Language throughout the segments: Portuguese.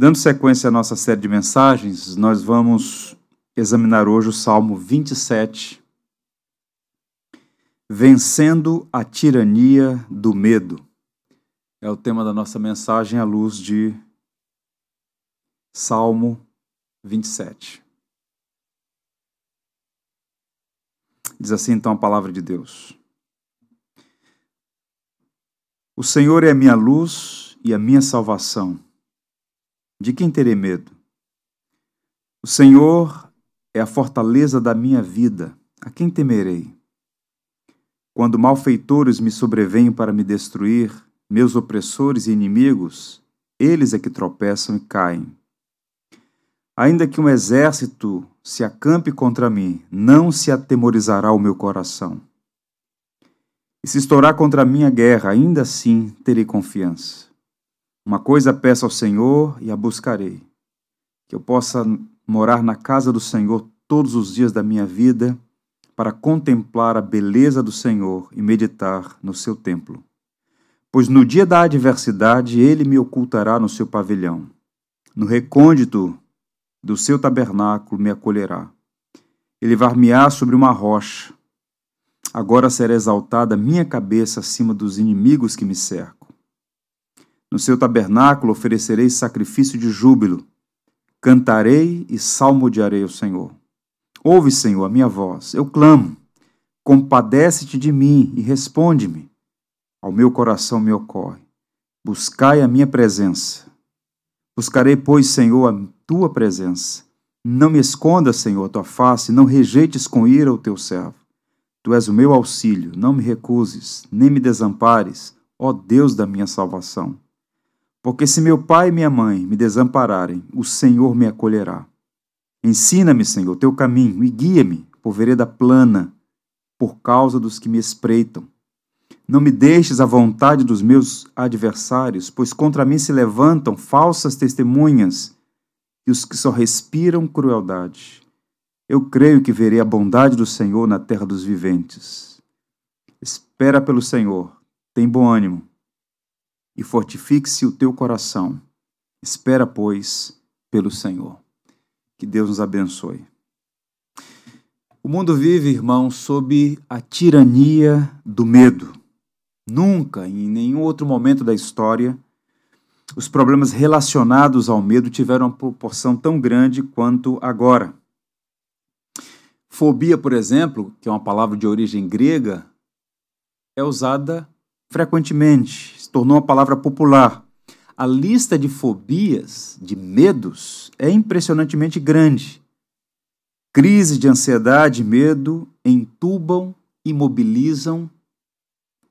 Dando sequência à nossa série de mensagens, nós vamos examinar hoje o Salmo 27, Vencendo a Tirania do Medo. É o tema da nossa mensagem à luz de Salmo 27. Diz assim então a palavra de Deus. O Senhor é a minha luz e a minha salvação. De quem terei medo? O Senhor é a fortaleza da minha vida. A quem temerei? Quando malfeitores me sobrevêm para me destruir, meus opressores e inimigos, eles é que tropeçam e caem. Ainda que um exército se acampe contra mim, não se atemorizará o meu coração. E se estourar contra mim a guerra, ainda assim terei confiança. Uma coisa peço ao Senhor e a buscarei: que eu possa morar na casa do Senhor todos os dias da minha vida, para contemplar a beleza do Senhor e meditar no seu templo. Pois no dia da adversidade ele me ocultará no seu pavilhão. No recôndito do seu tabernáculo me acolherá. Elevar-me-á sobre uma rocha. Agora será exaltada minha cabeça acima dos inimigos que me cercam. No seu tabernáculo oferecerei sacrifício de júbilo. Cantarei e salmodiarei ao Senhor. Ouve, Senhor, a minha voz. Eu clamo. Compadece-te de mim e responde-me. Ao meu coração me ocorre. Buscai a minha presença. Buscarei, pois, Senhor, a tua presença. Não me escondas, Senhor, a tua face, não rejeites com ira o teu servo. Tu és o meu auxílio, não me recuses, nem me desampares, ó Deus da minha salvação. Porque se meu pai e minha mãe me desampararem, o Senhor me acolherá. Ensina-me, Senhor, teu caminho e guia-me por vereda plana, por causa dos que me espreitam. Não me deixes à vontade dos meus adversários, pois contra mim se levantam falsas testemunhas e os que só respiram crueldade. Eu creio que verei a bondade do Senhor na terra dos viventes. Espera pelo Senhor, tem bom ânimo e fortifique-se o teu coração. Espera, pois, pelo Senhor. Que Deus nos abençoe. O mundo vive, irmão, sob a tirania do medo. Nunca, em nenhum outro momento da história, os problemas relacionados ao medo tiveram uma proporção tão grande quanto agora. Fobia, por exemplo, que é uma palavra de origem grega, é usada frequentemente, se tornou uma palavra popular. A lista de fobias, de medos, é impressionantemente grande. Crises de ansiedade e medo entubam, imobilizam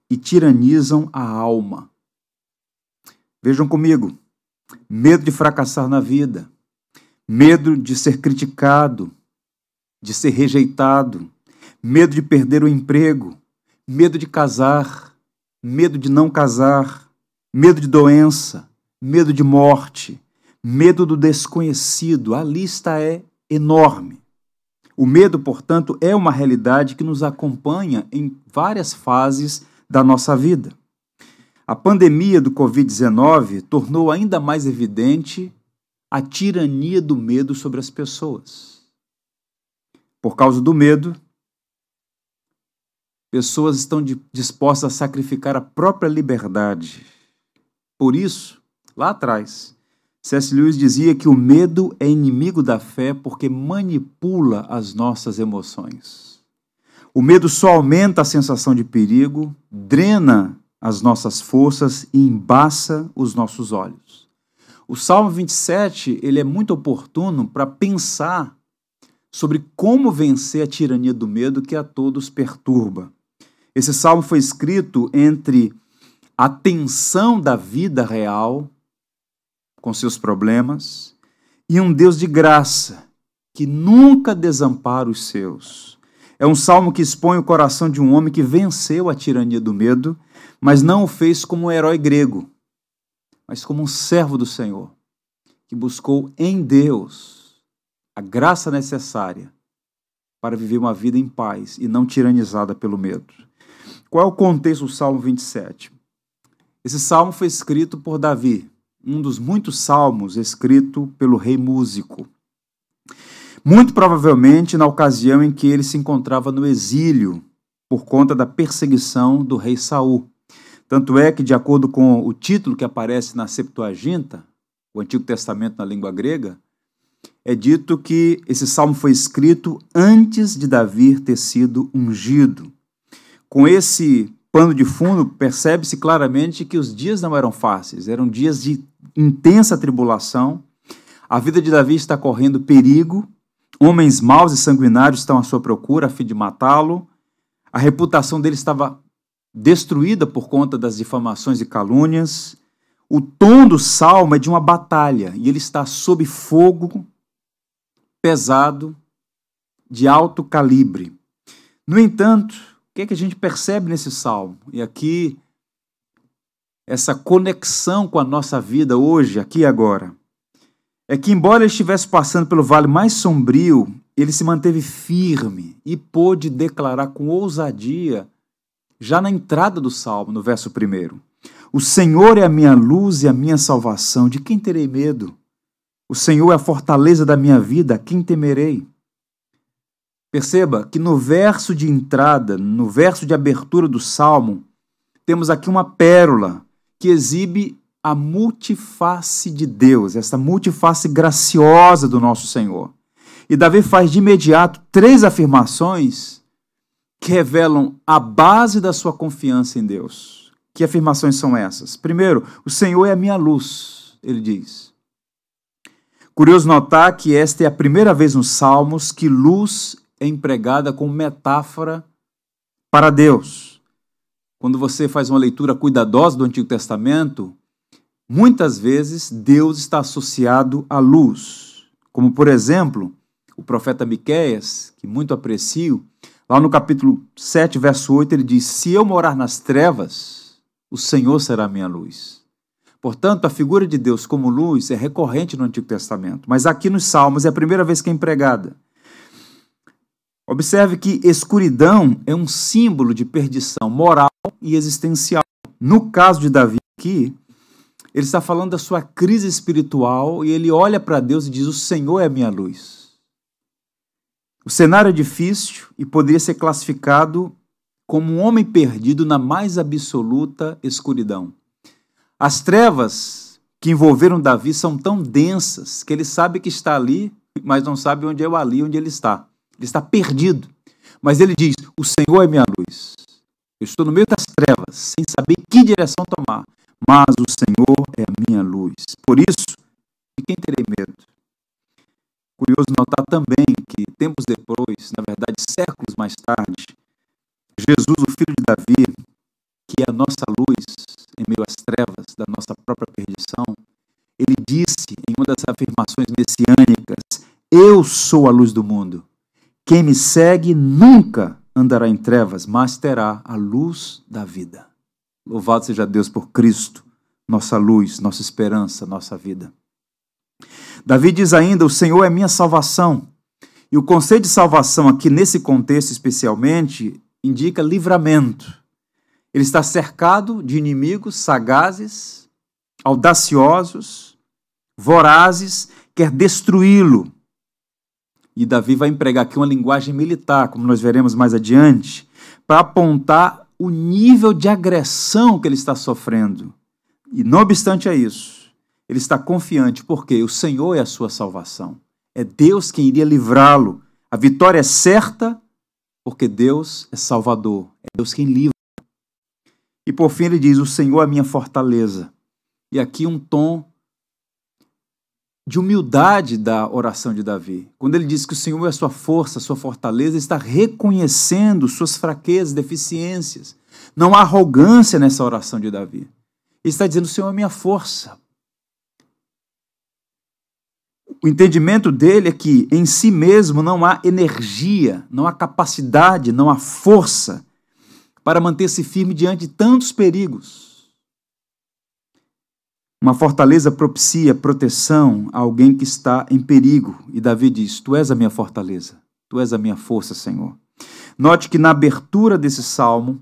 e tiranizam a alma. Vejam comigo: medo de fracassar na vida, medo de ser criticado, de ser rejeitado, medo de perder o emprego, medo de casar, medo de não casar, medo de doença, medo de morte, medo do desconhecido. A lista é enorme. O medo, portanto, é uma realidade que nos acompanha em várias fases da nossa vida. A pandemia do Covid-19 tornou ainda mais evidente a tirania do medo sobre as pessoas. Por causa do medo, Pessoas estão dispostas a sacrificar a própria liberdade. Por isso, lá atrás, C.S. Lewis dizia que o medo é inimigo da fé porque manipula as nossas emoções. O medo só aumenta a sensação de perigo, drena as nossas forças e embaça os nossos olhos. O Salmo 27 ele é muito oportuno para pensar sobre como vencer a tirania do medo que a todos perturba. Esse salmo foi escrito entre a tensão da vida real, com seus problemas, e um Deus de graça, que nunca desampara os seus. É um salmo que expõe o coração de um homem que venceu a tirania do medo, mas não o fez como um herói grego, mas como um servo do Senhor, que buscou em Deus a graça necessária para viver uma vida em paz e não tiranizada pelo medo. Qual é o contexto do Salmo 27? Esse salmo foi escrito por Davi, um dos muitos salmos escrito pelo rei músico. Muito provavelmente na ocasião em que ele se encontrava no exílio por conta da perseguição do rei Saul. Tanto é que, de acordo com o título que aparece na Septuaginta, o Antigo Testamento na língua grega, é dito que esse salmo foi escrito antes de Davi ter sido ungido. Com esse pano de fundo, percebe-se claramente que os dias não eram fáceis, eram dias de intensa tribulação. A vida de Davi está correndo perigo, homens maus e sanguinários estão à sua procura a fim de matá-lo. A reputação dele estava destruída por conta das difamações e calúnias. O tom do salmo é de uma batalha e ele está sob fogo pesado, de alto calibre. No entanto, que, é que a gente percebe nesse salmo? E aqui, essa conexão com a nossa vida hoje, aqui e agora, é que, embora ele estivesse passando pelo vale mais sombrio, ele se manteve firme e pôde declarar com ousadia já na entrada do salmo, no verso 1. O Senhor é a minha luz e a minha salvação, de quem terei medo? O Senhor é a fortaleza da minha vida, a quem temerei? Perceba que no verso de entrada, no verso de abertura do salmo, temos aqui uma pérola que exibe a multiface de Deus, essa multiface graciosa do nosso Senhor. E Davi faz de imediato três afirmações que revelam a base da sua confiança em Deus. Que afirmações são essas? Primeiro, o Senhor é a minha luz, ele diz. Curioso notar que esta é a primeira vez nos Salmos que luz é empregada como metáfora para Deus. Quando você faz uma leitura cuidadosa do Antigo Testamento, muitas vezes Deus está associado à luz. Como, por exemplo, o profeta Miqueias, que muito aprecio, Lá no capítulo 7, verso 8, ele diz: Se eu morar nas trevas, o Senhor será minha luz. Portanto, a figura de Deus como luz é recorrente no Antigo Testamento, mas aqui nos Salmos é a primeira vez que é empregada. Observe que escuridão é um símbolo de perdição moral e existencial. No caso de Davi aqui, ele está falando da sua crise espiritual e ele olha para Deus e diz: O Senhor é a minha luz. O cenário é difícil e poderia ser classificado como um homem perdido na mais absoluta escuridão. As trevas que envolveram Davi são tão densas que ele sabe que está ali, mas não sabe onde é o ali, onde ele está. Ele está perdido. Mas ele diz: O Senhor é minha luz. Eu estou no meio das trevas, sem saber que direção tomar, mas o Senhor é a minha luz. Por isso, de quem terei medo? Curioso notar também que, tempos depois, na verdade, séculos mais tarde, Jesus, o filho de Davi, que é a nossa luz em meio às trevas da nossa própria perdição, ele disse em uma das afirmações messiânicas: Eu sou a luz do mundo. Quem me segue nunca andará em trevas, mas terá a luz da vida. Louvado seja Deus por Cristo, nossa luz, nossa esperança, nossa vida. Davi diz ainda: O Senhor é minha salvação. E o conceito de salvação, aqui nesse contexto especialmente, indica livramento. Ele está cercado de inimigos sagazes, audaciosos, vorazes, quer destruí-lo. E Davi vai empregar aqui uma linguagem militar, como nós veremos mais adiante, para apontar o nível de agressão que ele está sofrendo. E não obstante a isso, ele está confiante, porque o Senhor é a sua salvação. É Deus quem iria livrá-lo. A vitória é certa, porque Deus é Salvador. É Deus quem livra. E por fim ele diz: O Senhor é a minha fortaleza. E aqui um tom de humildade da oração de Davi. Quando ele diz que o Senhor é a sua força, a sua fortaleza, está reconhecendo suas fraquezas, deficiências. Não há arrogância nessa oração de Davi. Ele está dizendo: O Senhor é minha força o entendimento dele é que em si mesmo não há energia, não há capacidade, não há força para manter-se firme diante de tantos perigos. Uma fortaleza propicia proteção a alguém que está em perigo. E Davi diz: Tu és a minha fortaleza, tu és a minha força, Senhor. Note que na abertura desse salmo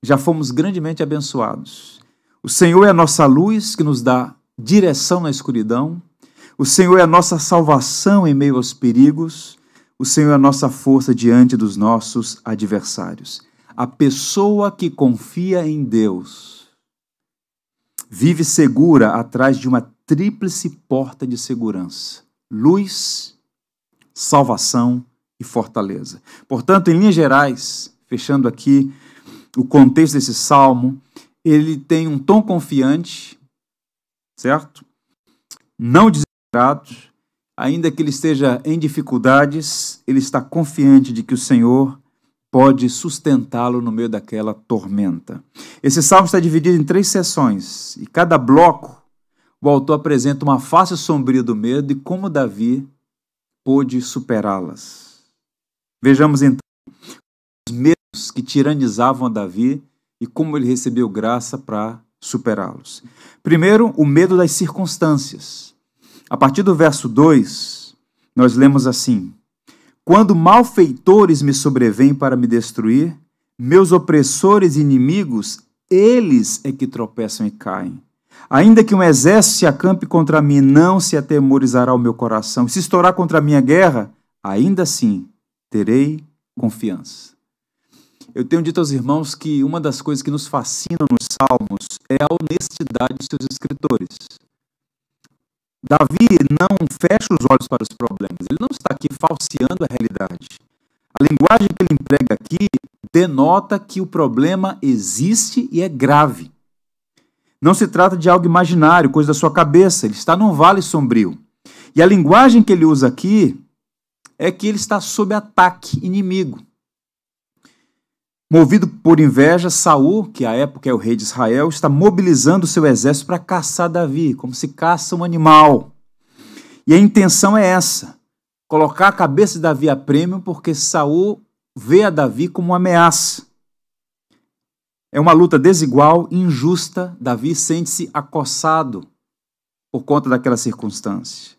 já fomos grandemente abençoados. O Senhor é a nossa luz que nos dá direção na escuridão. O Senhor é a nossa salvação em meio aos perigos. O Senhor é a nossa força diante dos nossos adversários. A pessoa que confia em Deus vive segura atrás de uma tríplice porta de segurança: luz, salvação e fortaleza. Portanto, em linhas gerais, fechando aqui o contexto desse salmo, ele tem um tom confiante, certo? Não desesperado, ainda que ele esteja em dificuldades, ele está confiante de que o Senhor pode sustentá-lo no meio daquela tormenta. Esse salmo está dividido em três sessões, e cada bloco o autor apresenta uma face sombria do medo e como Davi pôde superá-las. Vejamos então os medos que tiranizavam a Davi e como ele recebeu graça para superá-los. Primeiro, o medo das circunstâncias. A partir do verso 2, nós lemos assim: Quando malfeitores me sobrevêm para me destruir, meus opressores e inimigos, eles é que tropeçam e caem. Ainda que um exército se acampe contra mim, não se atemorizará o meu coração. Se estourar contra a minha guerra, ainda assim terei confiança. Eu tenho dito aos irmãos que uma das coisas que nos fascinam nos Salmos é a honestidade dos seus escritores. Davi não fecha os olhos para os problemas, ele não está aqui falseando a realidade. A linguagem que ele emprega aqui denota que o problema existe e é grave. Não se trata de algo imaginário, coisa da sua cabeça, ele está num vale sombrio. E a linguagem que ele usa aqui é que ele está sob ataque inimigo. Movido por inveja, Saul, que à época é o rei de Israel, está mobilizando seu exército para caçar Davi, como se caça um animal. E a intenção é essa: colocar a cabeça de Davi a prêmio, porque Saul vê a Davi como uma ameaça. É uma luta desigual, injusta. Davi sente-se acossado por conta daquela circunstância.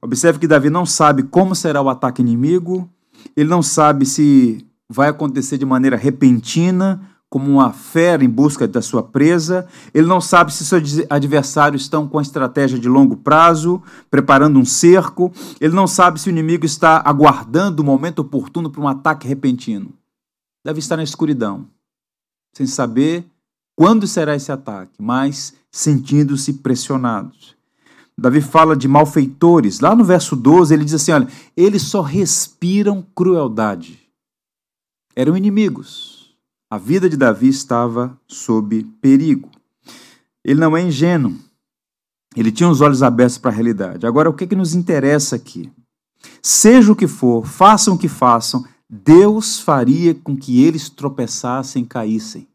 Observe que Davi não sabe como será o ataque inimigo, ele não sabe se vai acontecer de maneira repentina, como uma fera em busca da sua presa. Ele não sabe se seus adversários estão com a estratégia de longo prazo, preparando um cerco. Ele não sabe se o inimigo está aguardando o momento oportuno para um ataque repentino. Deve estar na escuridão, sem saber quando será esse ataque, mas sentindo-se pressionados. Davi fala de malfeitores. Lá no verso 12, ele diz assim: olha, eles só respiram crueldade eram inimigos. A vida de Davi estava sob perigo. Ele não é ingênuo. Ele tinha os olhos abertos para a realidade. Agora, o que, é que nos interessa aqui? Seja o que for, façam o que façam, Deus faria com que eles tropeçassem e caíssem.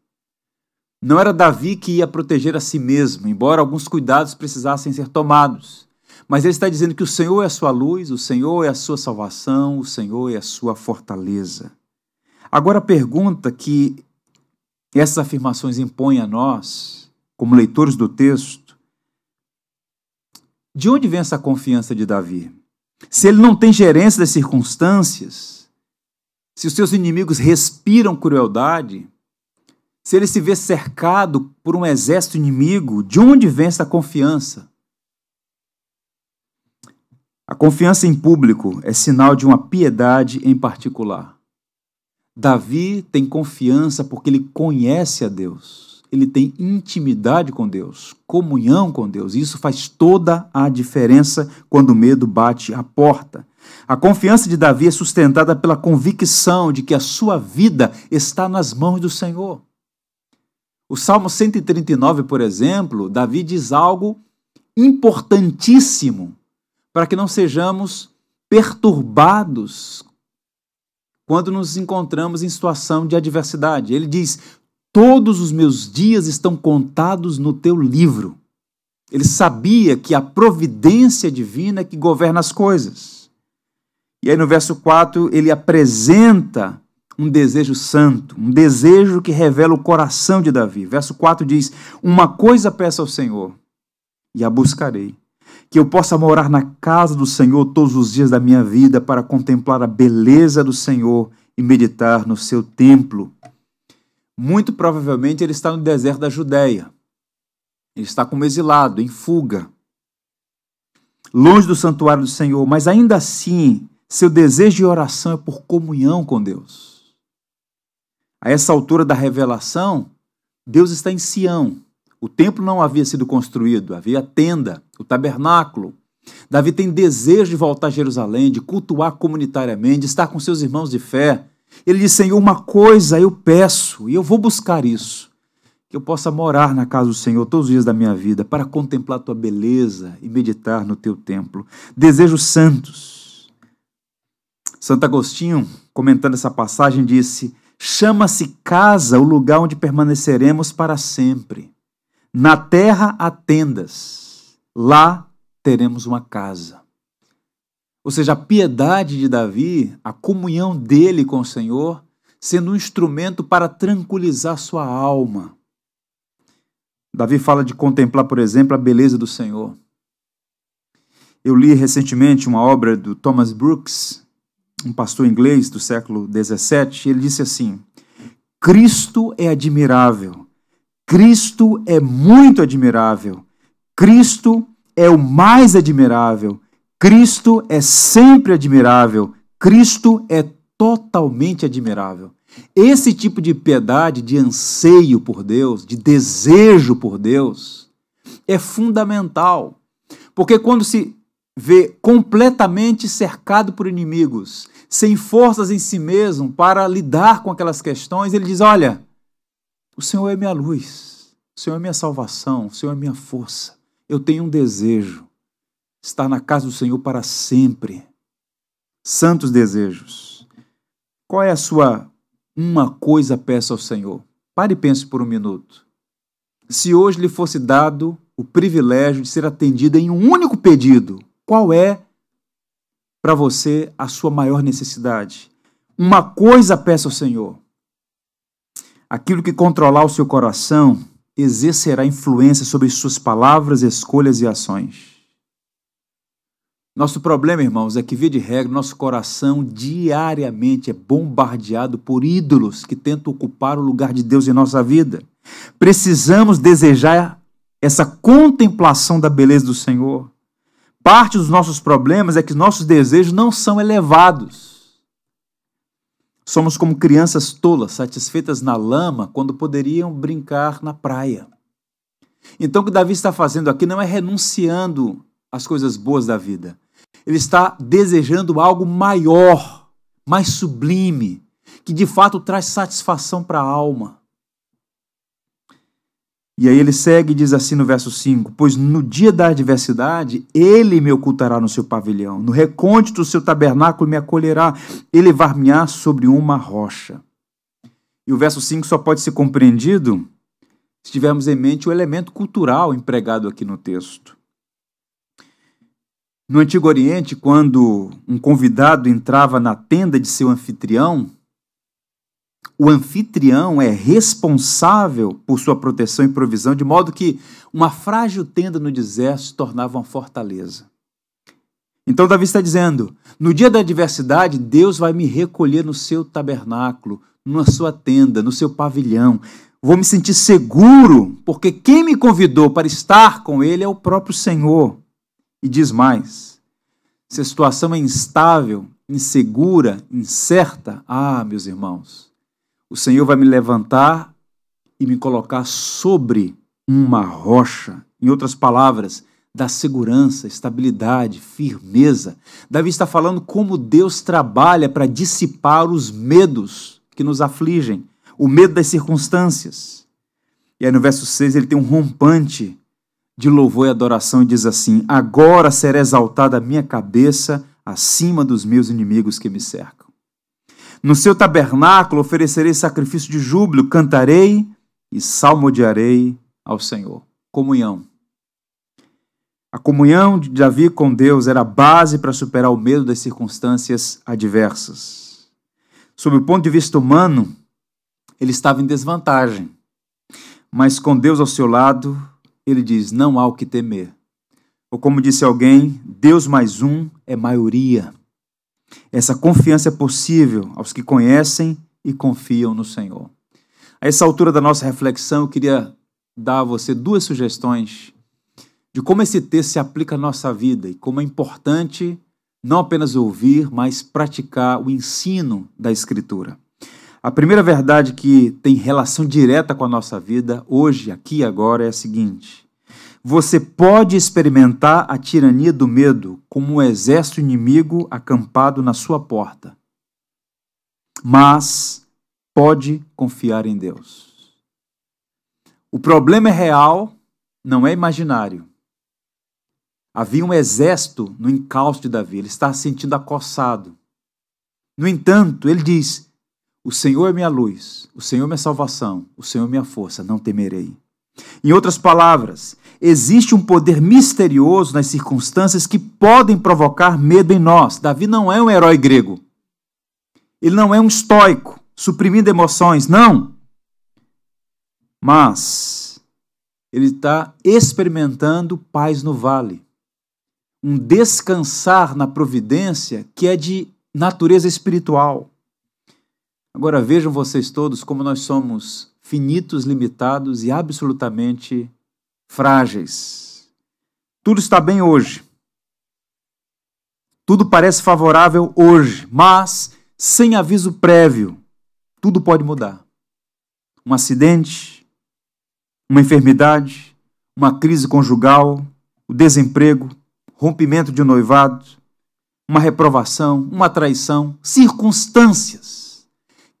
Não era Davi que ia proteger a si mesmo, embora alguns cuidados precisassem ser tomados. Mas ele está dizendo que o Senhor é a sua luz, o Senhor é a sua salvação, o Senhor é a sua fortaleza. Agora, a pergunta que essas afirmações impõem a nós, como leitores do texto, de onde vem essa confiança de Davi? Se ele não tem gerência das circunstâncias, se os seus inimigos respiram crueldade, se ele se vê cercado por um exército inimigo, de onde vem essa confiança? A confiança em público é sinal de uma piedade em particular. Davi tem confiança porque ele conhece a Deus. Ele tem intimidade com Deus, comunhão com Deus. Isso faz toda a diferença quando o medo bate à porta. A confiança de Davi é sustentada pela convicção de que a sua vida está nas mãos do Senhor. O Salmo 139, por exemplo, Davi diz algo importantíssimo para que não sejamos perturbados quando nos encontramos em situação de adversidade. Ele diz: Todos os meus dias estão contados no teu livro. Ele sabia que a providência divina é que governa as coisas. E aí no verso 4 ele apresenta um desejo santo, um desejo que revela o coração de Davi. Verso 4 diz: Uma coisa peço ao Senhor, e a buscarei, que eu possa morar na casa do Senhor todos os dias da minha vida para contemplar a beleza do Senhor e meditar no seu templo. Muito provavelmente ele está no deserto da Judéia. Ele está como exilado, em fuga, longe do santuário do Senhor, mas ainda assim, seu desejo de oração é por comunhão com Deus. A essa altura da revelação, Deus está em Sião. O templo não havia sido construído, havia tenda, o tabernáculo. Davi tem desejo de voltar a Jerusalém, de cultuar comunitariamente, de estar com seus irmãos de fé. Ele diz: Senhor, uma coisa eu peço, e eu vou buscar isso que eu possa morar na casa do Senhor todos os dias da minha vida, para contemplar tua beleza e meditar no teu templo. Desejo santos. Santo Agostinho, comentando essa passagem, disse: Chama-se casa o lugar onde permaneceremos para sempre. Na terra há tendas, lá teremos uma casa. Ou seja, a piedade de Davi, a comunhão dele com o Senhor, sendo um instrumento para tranquilizar sua alma Davi fala de contemplar, por exemplo, a beleza do Senhor. Eu li recentemente uma obra do Thomas Brooks, um pastor inglês do século XVII, ele disse assim: Cristo é admirável, Cristo é muito admirável, Cristo é o mais admirável, Cristo é sempre admirável, Cristo é totalmente admirável. Esse tipo de piedade, de anseio por Deus, de desejo por Deus, é fundamental. Porque quando se vê completamente cercado por inimigos, sem forças em si mesmo para lidar com aquelas questões, ele diz: Olha, o Senhor é minha luz, o Senhor é minha salvação, o Senhor é minha força. Eu tenho um desejo, estar na casa do Senhor para sempre. Santos desejos. Qual é a sua uma coisa peço ao Senhor. Pare e pense por um minuto. Se hoje lhe fosse dado o privilégio de ser atendido em um único pedido, qual é para você a sua maior necessidade? Uma coisa peço ao Senhor. Aquilo que controlar o seu coração exercerá influência sobre suas palavras, escolhas e ações. Nosso problema, irmãos, é que, via de regra, nosso coração diariamente é bombardeado por ídolos que tentam ocupar o lugar de Deus em nossa vida. Precisamos desejar essa contemplação da beleza do Senhor. Parte dos nossos problemas é que nossos desejos não são elevados. Somos como crianças tolas, satisfeitas na lama, quando poderiam brincar na praia. Então, o que Davi está fazendo aqui não é renunciando as coisas boas da vida. Ele está desejando algo maior, mais sublime, que de fato traz satisfação para a alma. E aí ele segue e diz assim no verso 5: Pois no dia da adversidade, ele me ocultará no seu pavilhão, no recôndito do seu tabernáculo me acolherá, elevar-me-á sobre uma rocha. E o verso 5 só pode ser compreendido se tivermos em mente o elemento cultural empregado aqui no texto. No Antigo Oriente, quando um convidado entrava na tenda de seu anfitrião, o anfitrião é responsável por sua proteção e provisão, de modo que uma frágil tenda no deserto se tornava uma fortaleza. Então, Davi está dizendo: no dia da adversidade, Deus vai me recolher no seu tabernáculo, na sua tenda, no seu pavilhão. Vou me sentir seguro, porque quem me convidou para estar com ele é o próprio Senhor. E diz mais: se a situação é instável, insegura, incerta, ah, meus irmãos, o Senhor vai me levantar e me colocar sobre uma rocha. Em outras palavras, da segurança, estabilidade, firmeza. Davi está falando como Deus trabalha para dissipar os medos que nos afligem, o medo das circunstâncias. E aí no verso 6 ele tem um rompante de louvor e adoração e diz assim: Agora será exaltada a minha cabeça acima dos meus inimigos que me cercam. No seu tabernáculo oferecerei sacrifício de júbilo, cantarei e salmodiarei ao Senhor. Comunhão. A comunhão de Davi com Deus era a base para superar o medo das circunstâncias adversas. Sob o ponto de vista humano, ele estava em desvantagem. Mas com Deus ao seu lado, ele diz: não há o que temer. Ou como disse alguém, Deus mais um é maioria. Essa confiança é possível aos que conhecem e confiam no Senhor. A essa altura da nossa reflexão, eu queria dar a você duas sugestões de como esse texto se aplica à nossa vida e como é importante não apenas ouvir, mas praticar o ensino da Escritura. A primeira verdade que tem relação direta com a nossa vida, hoje, aqui e agora, é a seguinte: você pode experimentar a tirania do medo como um exército inimigo acampado na sua porta, mas pode confiar em Deus. O problema é real, não é imaginário. Havia um exército no encalço de Davi, ele está se sentindo acossado. No entanto, ele diz: O Senhor é minha luz, o Senhor é minha salvação, o Senhor é minha força, não temerei. Em outras palavras, existe um poder misterioso nas circunstâncias que podem provocar medo em nós. Davi não é um herói grego. Ele não é um estoico, suprimindo emoções, não. Mas ele está experimentando paz no vale um descansar na providência que é de natureza espiritual. Agora vejam vocês todos como nós somos finitos, limitados e absolutamente frágeis. Tudo está bem hoje. Tudo parece favorável hoje, mas sem aviso prévio, tudo pode mudar. Um acidente, uma enfermidade, uma crise conjugal, o desemprego, rompimento de um noivado, uma reprovação, uma traição, circunstâncias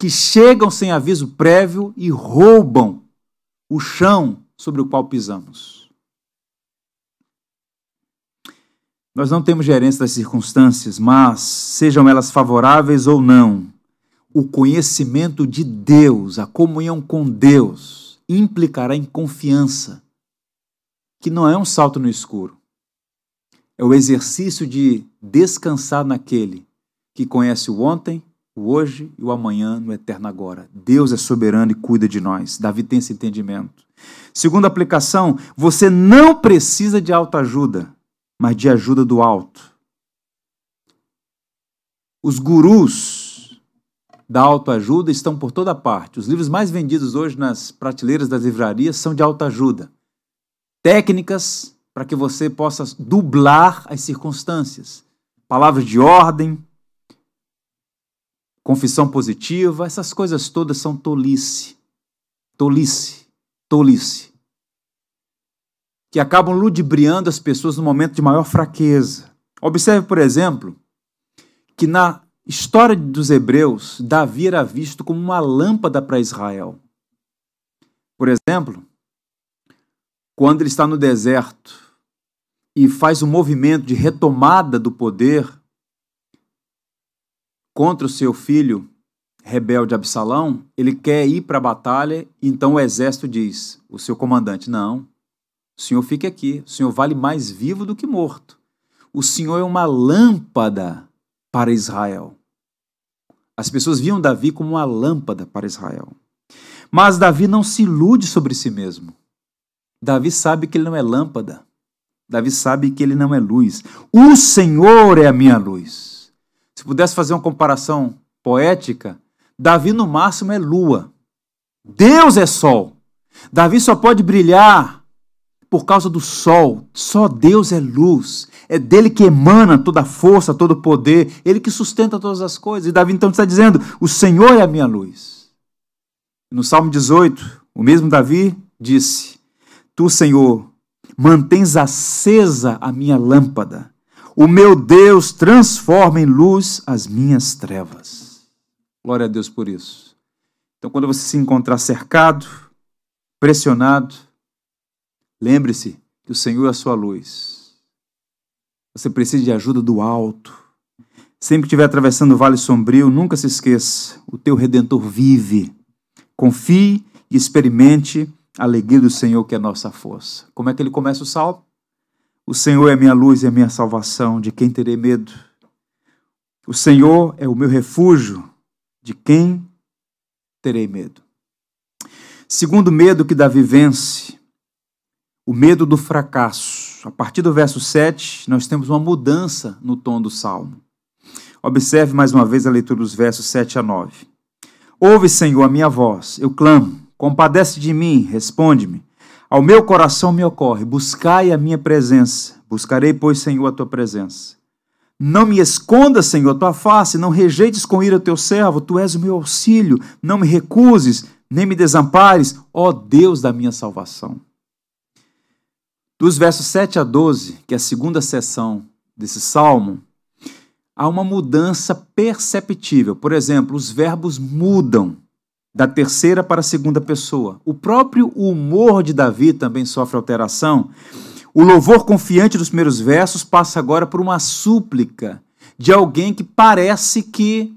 que chegam sem aviso prévio e roubam o chão sobre o qual pisamos. Nós não temos gerência das circunstâncias, mas, sejam elas favoráveis ou não, o conhecimento de Deus, a comunhão com Deus, implicará em confiança, que não é um salto no escuro é o exercício de descansar naquele que conhece o ontem, o hoje e o amanhã no eterno agora. Deus é soberano e cuida de nós. Davi tem esse entendimento. Segunda aplicação, você não precisa de autoajuda, mas de ajuda do alto. Os gurus da autoajuda estão por toda parte. Os livros mais vendidos hoje nas prateleiras das livrarias são de autoajuda. Técnicas para que você possa dublar as circunstâncias. Palavras de ordem, confissão positiva, essas coisas todas são tolice. Tolice, tolice. Que acabam ludibriando as pessoas no momento de maior fraqueza. Observe, por exemplo, que na história dos hebreus, Davi era visto como uma lâmpada para Israel. Por exemplo, quando ele está no deserto e faz um movimento de retomada do poder contra o seu filho rebelde Absalão, ele quer ir para a batalha, então o exército diz, o seu comandante, não, o senhor fique aqui, o senhor vale mais vivo do que morto. O senhor é uma lâmpada para Israel. As pessoas viam Davi como uma lâmpada para Israel. Mas Davi não se ilude sobre si mesmo. Davi sabe que ele não é lâmpada. Davi sabe que ele não é luz. O Senhor é a minha luz. Se pudesse fazer uma comparação poética, Davi no máximo é lua. Deus é sol. Davi só pode brilhar por causa do sol. Só Deus é luz. É dele que emana toda a força, todo o poder. Ele que sustenta todas as coisas. E Davi então está dizendo: O Senhor é a minha luz. No Salmo 18, o mesmo Davi disse: Tu, Senhor, mantens acesa a minha lâmpada. O meu Deus transforma em luz as minhas trevas. Glória a Deus por isso. Então, quando você se encontrar cercado, pressionado, lembre-se que o Senhor é a sua luz. Você precisa de ajuda do alto. Sempre que estiver atravessando o vale sombrio, nunca se esqueça: o teu redentor vive. Confie e experimente a alegria do Senhor que é nossa força. Como é que ele começa o salmo? O Senhor é minha luz e a minha salvação, de quem terei medo? O Senhor é o meu refúgio, de quem terei medo? Segundo medo que Davi vence, o medo do fracasso. A partir do verso 7, nós temos uma mudança no tom do salmo. Observe mais uma vez a leitura dos versos 7 a 9. Ouve, Senhor, a minha voz, eu clamo Compadece de mim, responde-me. Ao meu coração me ocorre: buscai a minha presença. Buscarei, pois, Senhor, a tua presença. Não me escondas, Senhor, tua face, não rejeites com ira o teu servo, tu és o meu auxílio, não me recuses, nem me desampares, ó Deus da minha salvação. Dos versos 7 a 12, que é a segunda sessão desse salmo, há uma mudança perceptível. Por exemplo, os verbos mudam da terceira para a segunda pessoa. O próprio humor de Davi também sofre alteração. O louvor confiante dos primeiros versos passa agora por uma súplica de alguém que parece que,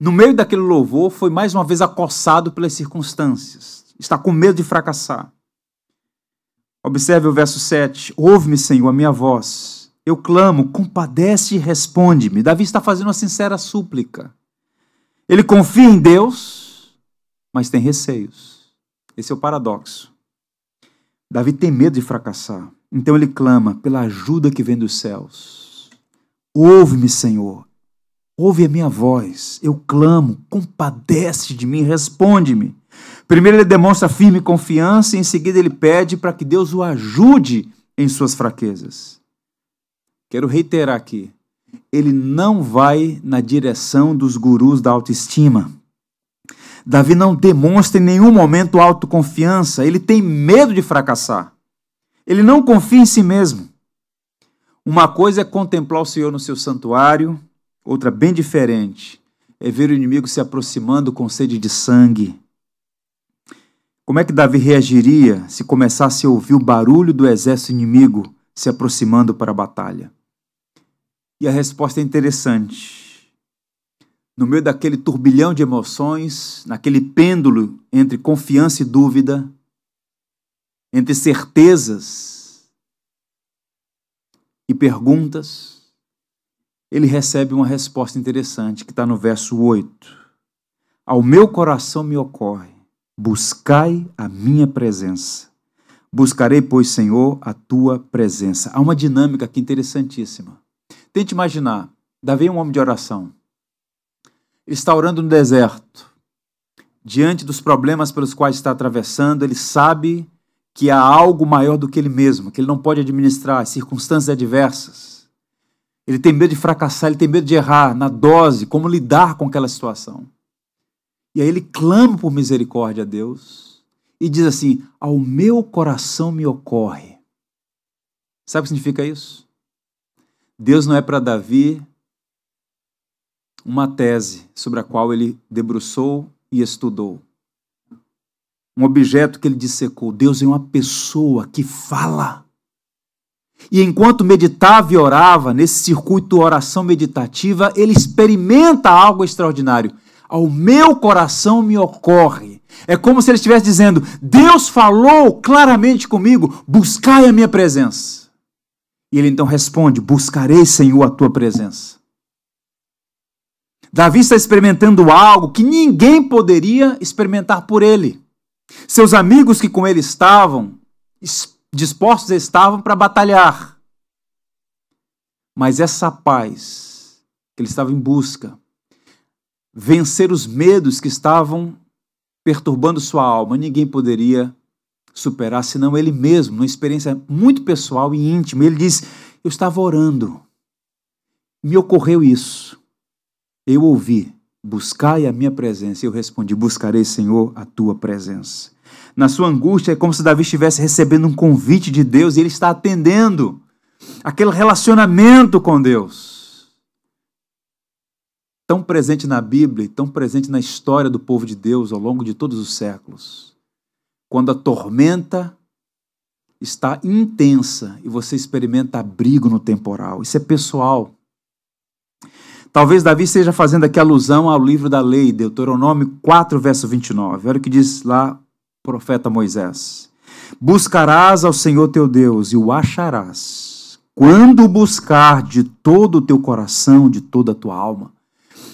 no meio daquele louvor, foi mais uma vez acossado pelas circunstâncias, está com medo de fracassar. Observe o verso 7. Ouve-me, Senhor, a minha voz. Eu clamo, compadece e responde-me. Davi está fazendo uma sincera súplica. Ele confia em Deus, mas tem receios. Esse é o paradoxo. Davi tem medo de fracassar. Então ele clama pela ajuda que vem dos céus. Ouve-me, Senhor. Ouve a minha voz. Eu clamo. Compadece de mim. Responde-me. Primeiro ele demonstra firme confiança e em seguida ele pede para que Deus o ajude em suas fraquezas. Quero reiterar aqui. Ele não vai na direção dos gurus da autoestima. Davi não demonstra em nenhum momento autoconfiança, ele tem medo de fracassar. Ele não confia em si mesmo. Uma coisa é contemplar o Senhor no seu santuário, outra bem diferente é ver o inimigo se aproximando com sede de sangue. Como é que Davi reagiria se começasse a ouvir o barulho do exército inimigo se aproximando para a batalha? E a resposta é interessante no meio daquele turbilhão de emoções, naquele pêndulo entre confiança e dúvida, entre certezas e perguntas, ele recebe uma resposta interessante que está no verso 8. Ao meu coração me ocorre, buscai a minha presença. Buscarei, pois, Senhor, a tua presença. Há uma dinâmica aqui interessantíssima. Tente imaginar: Davi é um homem de oração está orando no deserto. Diante dos problemas pelos quais está atravessando, ele sabe que há algo maior do que ele mesmo, que ele não pode administrar, as circunstâncias adversas. Ele tem medo de fracassar, ele tem medo de errar na dose, como lidar com aquela situação. E aí ele clama por misericórdia a Deus e diz assim: Ao meu coração me ocorre. Sabe o que significa isso? Deus não é para Davi uma tese sobre a qual ele debruçou e estudou. Um objeto que ele dissecou. Deus é uma pessoa que fala. E enquanto meditava e orava, nesse circuito oração meditativa, ele experimenta algo extraordinário. Ao meu coração me ocorre. É como se ele estivesse dizendo: Deus falou claramente comigo, buscai a minha presença. E ele então responde: Buscarei, Senhor, a tua presença. Davi está experimentando algo que ninguém poderia experimentar por ele. Seus amigos que com ele estavam, dispostos estavam para batalhar. Mas essa paz que ele estava em busca, vencer os medos que estavam perturbando sua alma, ninguém poderia superar senão ele mesmo, numa experiência muito pessoal e íntima. Ele diz: Eu estava orando, me ocorreu isso. Eu ouvi, buscai a minha presença. Eu respondi, buscarei, Senhor, a tua presença. Na sua angústia, é como se Davi estivesse recebendo um convite de Deus e ele está atendendo aquele relacionamento com Deus. Tão presente na Bíblia e tão presente na história do povo de Deus ao longo de todos os séculos. Quando a tormenta está intensa e você experimenta abrigo no temporal. Isso é pessoal. Talvez Davi esteja fazendo aqui alusão ao livro da lei, Deuteronômio 4, verso 29. Olha o que diz lá o profeta Moisés: Buscarás ao Senhor teu Deus e o acharás, quando buscar de todo o teu coração, de toda a tua alma.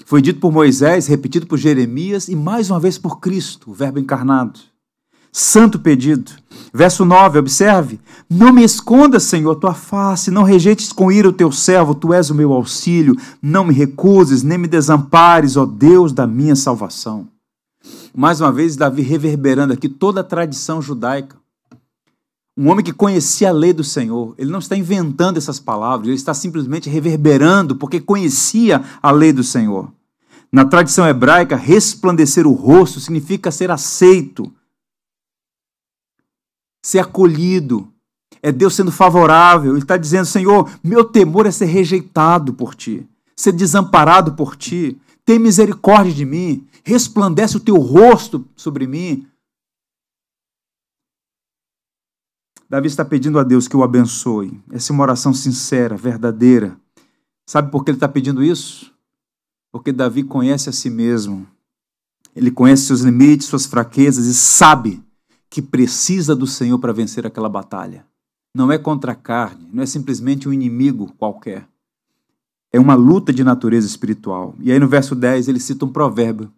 Foi dito por Moisés, repetido por Jeremias e mais uma vez por Cristo, o Verbo encarnado santo pedido. Verso 9, observe: Não me escondas, Senhor, tua face, não rejeites com ira o teu servo, tu és o meu auxílio, não me recuses, nem me desampares, ó Deus da minha salvação. Mais uma vez, Davi reverberando aqui toda a tradição judaica. Um homem que conhecia a lei do Senhor. Ele não está inventando essas palavras, ele está simplesmente reverberando, porque conhecia a lei do Senhor. Na tradição hebraica, resplandecer o rosto significa ser aceito, ser acolhido. É Deus sendo favorável. Ele está dizendo: Senhor, meu temor é ser rejeitado por ti, ser desamparado por ti. Tem misericórdia de mim, resplandece o teu rosto sobre mim. Davi está pedindo a Deus que o abençoe. Essa é uma oração sincera, verdadeira. Sabe por que ele está pedindo isso? Porque Davi conhece a si mesmo. Ele conhece seus limites, suas fraquezas e sabe que precisa do Senhor para vencer aquela batalha. Não é contra a carne, não é simplesmente um inimigo qualquer é uma luta de natureza espiritual. E aí no verso 10 ele cita um provérbio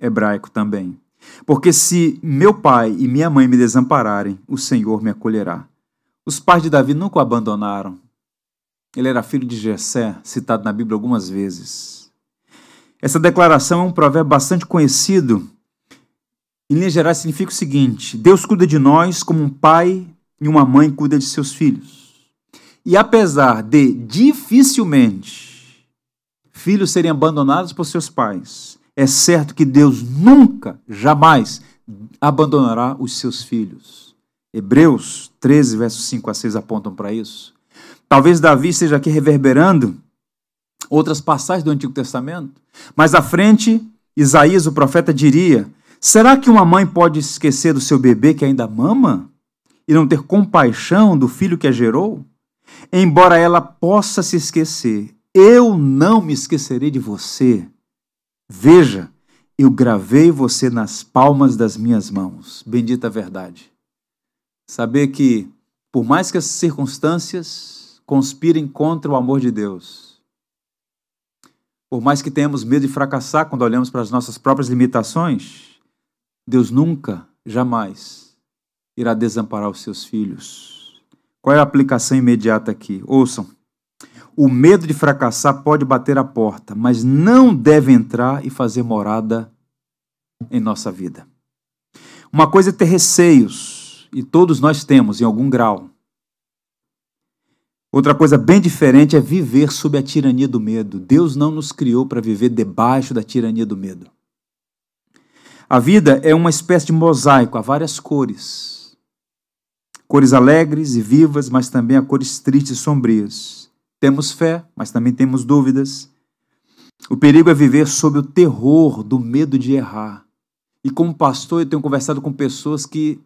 hebraico também. Porque se meu pai e minha mãe me desampararem, o Senhor me acolherá. Os pais de Davi nunca o abandonaram. Ele era filho de Jessé, citado na Bíblia algumas vezes. Essa declaração é um provérbio bastante conhecido. Em linhas gerais significa o seguinte: Deus cuida de nós como um pai e uma mãe cuida de seus filhos. E apesar de dificilmente filhos serem abandonados por seus pais, é certo que Deus nunca, jamais abandonará os seus filhos. Hebreus 13, versos 5 a 6 apontam para isso. Talvez Davi esteja aqui reverberando outras passagens do Antigo Testamento, mas à frente, Isaías, o profeta, diria: Será que uma mãe pode esquecer do seu bebê que ainda mama e não ter compaixão do filho que a gerou? embora ela possa se esquecer, eu não me esquecerei de você. Veja, eu gravei você nas palmas das minhas mãos. Bendita verdade. Saber que, por mais que as circunstâncias conspirem contra o amor de Deus, por mais que tenhamos medo de fracassar quando olhamos para as nossas próprias limitações, Deus nunca, jamais irá desamparar os seus filhos. Qual é a aplicação imediata aqui? Ouçam. O medo de fracassar pode bater a porta, mas não deve entrar e fazer morada em nossa vida. Uma coisa é ter receios, e todos nós temos em algum grau. Outra coisa bem diferente é viver sob a tirania do medo. Deus não nos criou para viver debaixo da tirania do medo. A vida é uma espécie de mosaico, há várias cores cores alegres e vivas, mas também há cores tristes e sombrias. Temos fé, mas também temos dúvidas. O perigo é viver sob o terror do medo de errar. E como pastor, eu tenho conversado com pessoas que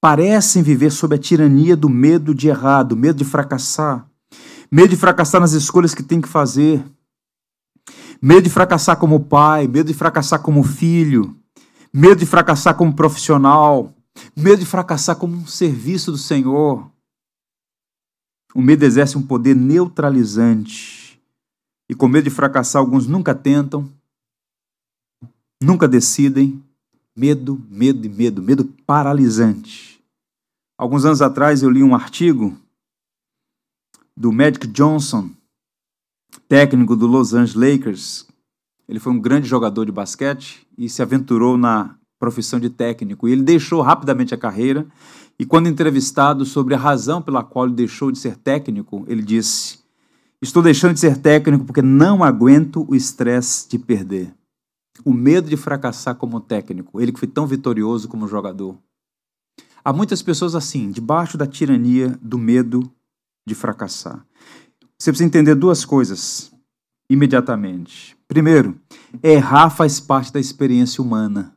parecem viver sob a tirania do medo de errar, do medo de fracassar, medo de fracassar nas escolhas que tem que fazer, medo de fracassar como pai, medo de fracassar como filho, medo de fracassar como profissional, Medo de fracassar como um serviço do Senhor. O medo exerce um poder neutralizante. E com medo de fracassar, alguns nunca tentam, nunca decidem. Medo, medo e medo, medo paralisante. Alguns anos atrás eu li um artigo do Magic Johnson, técnico do Los Angeles Lakers. Ele foi um grande jogador de basquete e se aventurou na profissão de técnico. E ele deixou rapidamente a carreira. E quando entrevistado sobre a razão pela qual ele deixou de ser técnico, ele disse: Estou deixando de ser técnico porque não aguento o estresse de perder. O medo de fracassar como técnico, ele que foi tão vitorioso como jogador. Há muitas pessoas assim, debaixo da tirania do medo de fracassar. Você precisa entender duas coisas imediatamente. Primeiro, errar faz parte da experiência humana.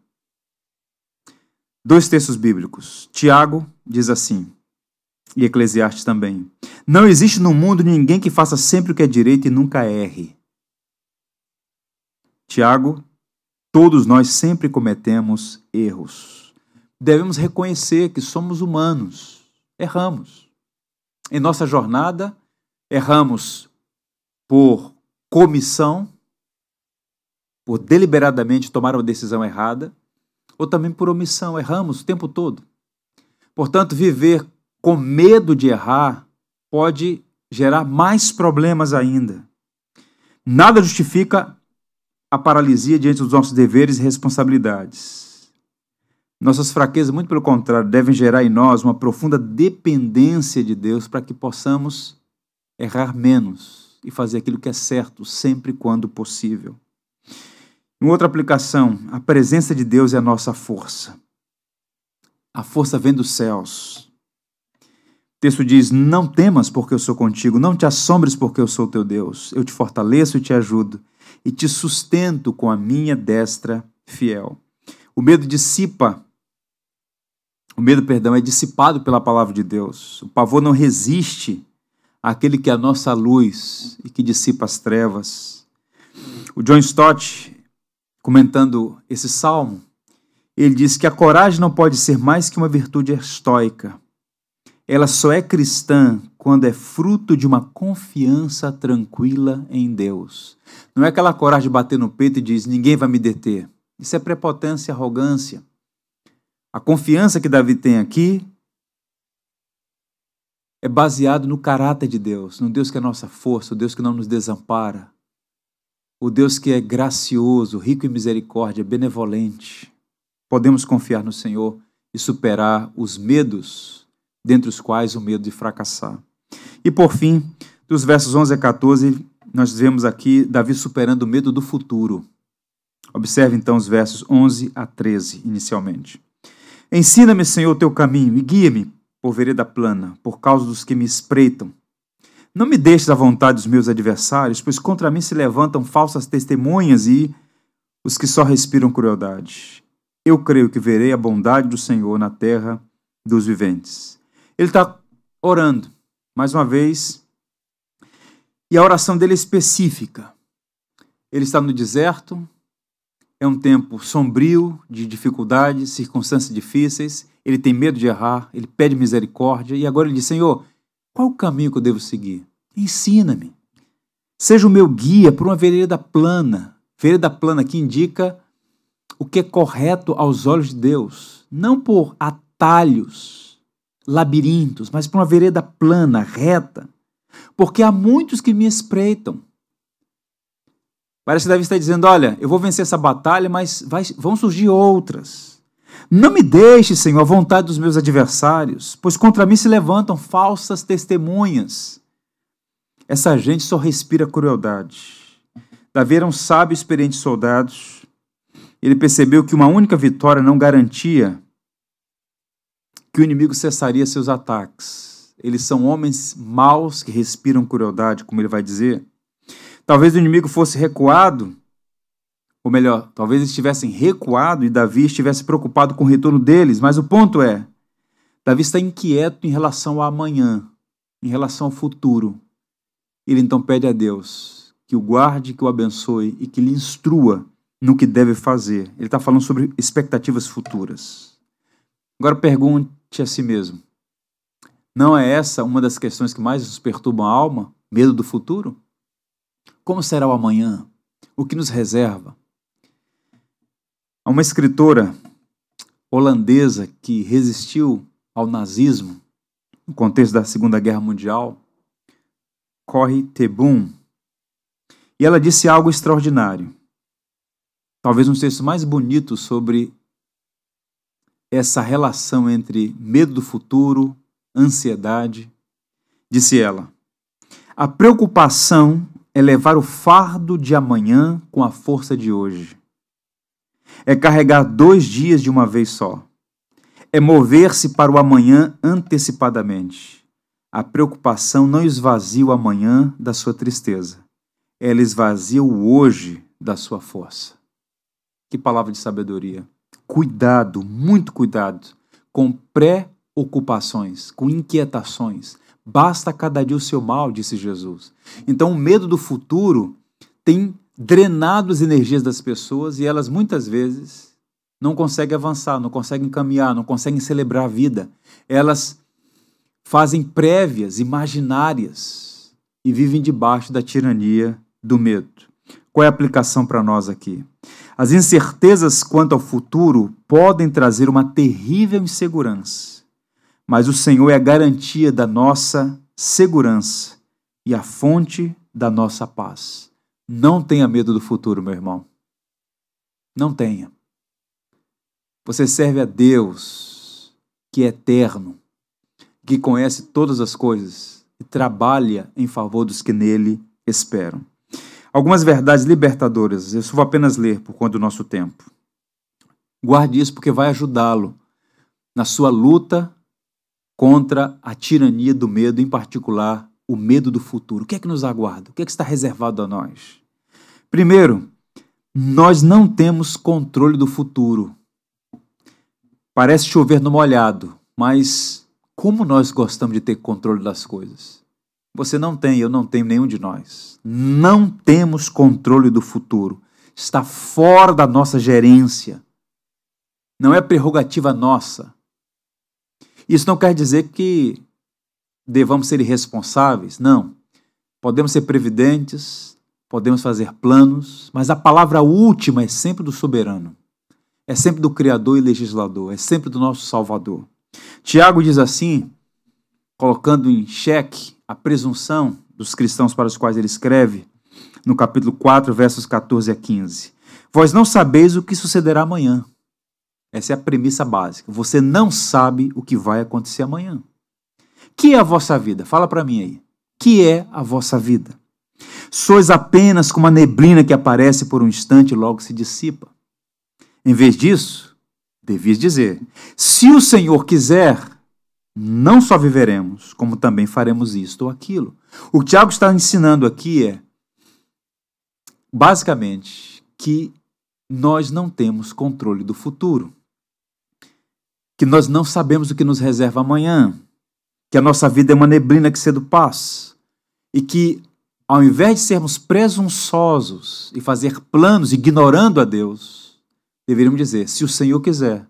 Dois textos bíblicos. Tiago diz assim, e Eclesiastes também: Não existe no mundo ninguém que faça sempre o que é direito e nunca erre. Tiago, todos nós sempre cometemos erros. Devemos reconhecer que somos humanos, erramos. Em nossa jornada, erramos por comissão, por deliberadamente tomar uma decisão errada, ou também por omissão. Erramos o tempo todo. Portanto, viver com medo de errar pode gerar mais problemas ainda. Nada justifica a paralisia diante dos nossos deveres e responsabilidades. Nossas fraquezas, muito pelo contrário, devem gerar em nós uma profunda dependência de Deus para que possamos errar menos e fazer aquilo que é certo sempre quando possível. Em outra aplicação, a presença de Deus é a nossa força. A força vem dos céus. O texto diz: Não temas, porque eu sou contigo, não te assombres, porque eu sou teu Deus. Eu te fortaleço e te ajudo, e te sustento com a minha destra fiel. O medo dissipa o medo, perdão, é dissipado pela palavra de Deus. O pavor não resiste àquele que é a nossa luz e que dissipa as trevas. O John Stott, comentando esse salmo, ele diz que a coragem não pode ser mais que uma virtude estoica. Ela só é cristã quando é fruto de uma confiança tranquila em Deus. Não é aquela coragem de bater no peito e diz: ninguém vai me deter. Isso é prepotência e arrogância. A confiança que Davi tem aqui é baseado no caráter de Deus, no Deus que é nossa força, o Deus que não nos desampara, o Deus que é gracioso, rico em misericórdia, benevolente. Podemos confiar no Senhor e superar os medos, dentre os quais o medo de fracassar. E por fim, dos versos 11 a 14, nós vemos aqui Davi superando o medo do futuro. Observe então os versos 11 a 13, inicialmente. Ensina-me, Senhor, o teu caminho e guia-me por vereda plana, por causa dos que me espreitam. Não me deixes à vontade dos meus adversários, pois contra mim se levantam falsas testemunhas e os que só respiram crueldade. Eu creio que verei a bondade do Senhor na terra dos viventes. Ele está orando, mais uma vez, e a oração dele é específica. Ele está no deserto, é um tempo sombrio, de dificuldades, circunstâncias difíceis. Ele tem medo de errar, ele pede misericórdia e agora ele diz: Senhor, qual o caminho que eu devo seguir? Ensina-me. Seja o meu guia por uma vereda plana. Vereda plana que indica o que é correto aos olhos de Deus, não por atalhos, labirintos, mas por uma vereda plana, reta. Porque há muitos que me espreitam. Parece que Davi está dizendo: Olha, eu vou vencer essa batalha, mas vai, vão surgir outras. Não me deixe, Senhor, à vontade dos meus adversários, pois contra mim se levantam falsas testemunhas. Essa gente só respira crueldade. Davi era um sábio e experiente soldado. Ele percebeu que uma única vitória não garantia que o inimigo cessaria seus ataques. Eles são homens maus que respiram crueldade, como ele vai dizer. Talvez o inimigo fosse recuado, ou melhor, talvez eles tivessem recuado e Davi estivesse preocupado com o retorno deles, mas o ponto é: Davi está inquieto em relação ao amanhã, em relação ao futuro. Ele então pede a Deus que o guarde, que o abençoe e que lhe instrua no que deve fazer. Ele está falando sobre expectativas futuras. Agora pergunte a si mesmo: não é essa uma das questões que mais nos perturbam a alma? Medo do futuro? Como será o amanhã? O que nos reserva? Há uma escritora holandesa que resistiu ao nazismo no contexto da Segunda Guerra Mundial, Corrie te Boom, e ela disse algo extraordinário. Talvez um texto mais bonito sobre essa relação entre medo do futuro, ansiedade. Disse ela: A preocupação é levar o fardo de amanhã com a força de hoje. É carregar dois dias de uma vez só. É mover-se para o amanhã antecipadamente. A preocupação não esvazia o amanhã da sua tristeza. Ela esvazia o hoje da sua força. Que palavra de sabedoria. Cuidado, muito cuidado com preocupações, com inquietações, Basta cada dia o seu mal, disse Jesus. Então, o medo do futuro tem drenado as energias das pessoas e elas muitas vezes não conseguem avançar, não conseguem caminhar, não conseguem celebrar a vida. Elas fazem prévias imaginárias e vivem debaixo da tirania do medo. Qual é a aplicação para nós aqui? As incertezas quanto ao futuro podem trazer uma terrível insegurança mas o Senhor é a garantia da nossa segurança e a fonte da nossa paz. Não tenha medo do futuro, meu irmão. Não tenha. Você serve a Deus, que é eterno, que conhece todas as coisas e trabalha em favor dos que nele esperam. Algumas verdades libertadoras, eu só vou apenas ler por conta do nosso tempo. Guarde isso porque vai ajudá-lo na sua luta contra a tirania do medo, em particular o medo do futuro. O que é que nos aguarda? O que é que está reservado a nós? Primeiro, nós não temos controle do futuro. Parece chover no molhado, mas como nós gostamos de ter controle das coisas? Você não tem, eu não tenho, nenhum de nós. Não temos controle do futuro. Está fora da nossa gerência. Não é prerrogativa nossa. Isso não quer dizer que devamos ser irresponsáveis, não. Podemos ser previdentes, podemos fazer planos, mas a palavra última é sempre do soberano. É sempre do Criador e legislador, é sempre do nosso Salvador. Tiago diz assim, colocando em xeque a presunção dos cristãos para os quais ele escreve, no capítulo 4, versos 14 a 15. Vós não sabeis o que sucederá amanhã. Essa é a premissa básica. Você não sabe o que vai acontecer amanhã. Que é a vossa vida? Fala para mim aí. Que é a vossa vida? Sois apenas como a neblina que aparece por um instante e logo se dissipa. Em vez disso, devias dizer: se o Senhor quiser, não só viveremos, como também faremos isto ou aquilo. O que Tiago está ensinando aqui é, basicamente, que nós não temos controle do futuro que nós não sabemos o que nos reserva amanhã, que a nossa vida é uma neblina que cedo passa, e que, ao invés de sermos presunçosos e fazer planos ignorando a Deus, deveríamos dizer: se o Senhor quiser,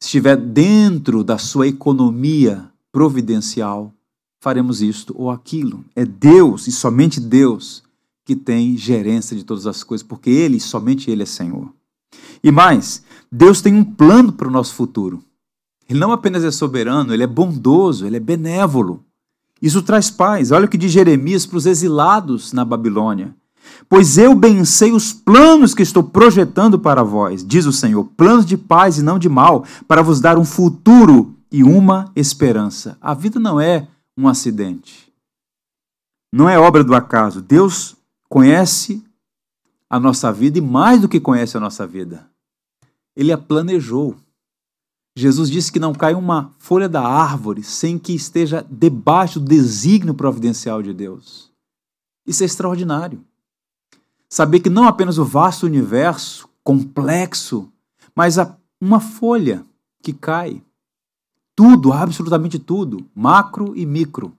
se estiver dentro da sua economia providencial, faremos isto ou aquilo. É Deus e somente Deus que tem gerência de todas as coisas, porque Ele, somente Ele é Senhor. E mais, Deus tem um plano para o nosso futuro. Ele não apenas é soberano, ele é bondoso, ele é benévolo. Isso traz paz. Olha o que diz Jeremias para os exilados na Babilônia. Pois eu bem sei os planos que estou projetando para vós, diz o Senhor, planos de paz e não de mal, para vos dar um futuro e uma esperança. A vida não é um acidente. Não é obra do acaso. Deus conhece a nossa vida e mais do que conhece a nossa vida. Ele a planejou. Jesus disse que não cai uma folha da árvore sem que esteja debaixo do desígnio providencial de Deus. Isso é extraordinário. Saber que não apenas o vasto universo, complexo, mas uma folha que cai. Tudo, absolutamente tudo, macro e micro,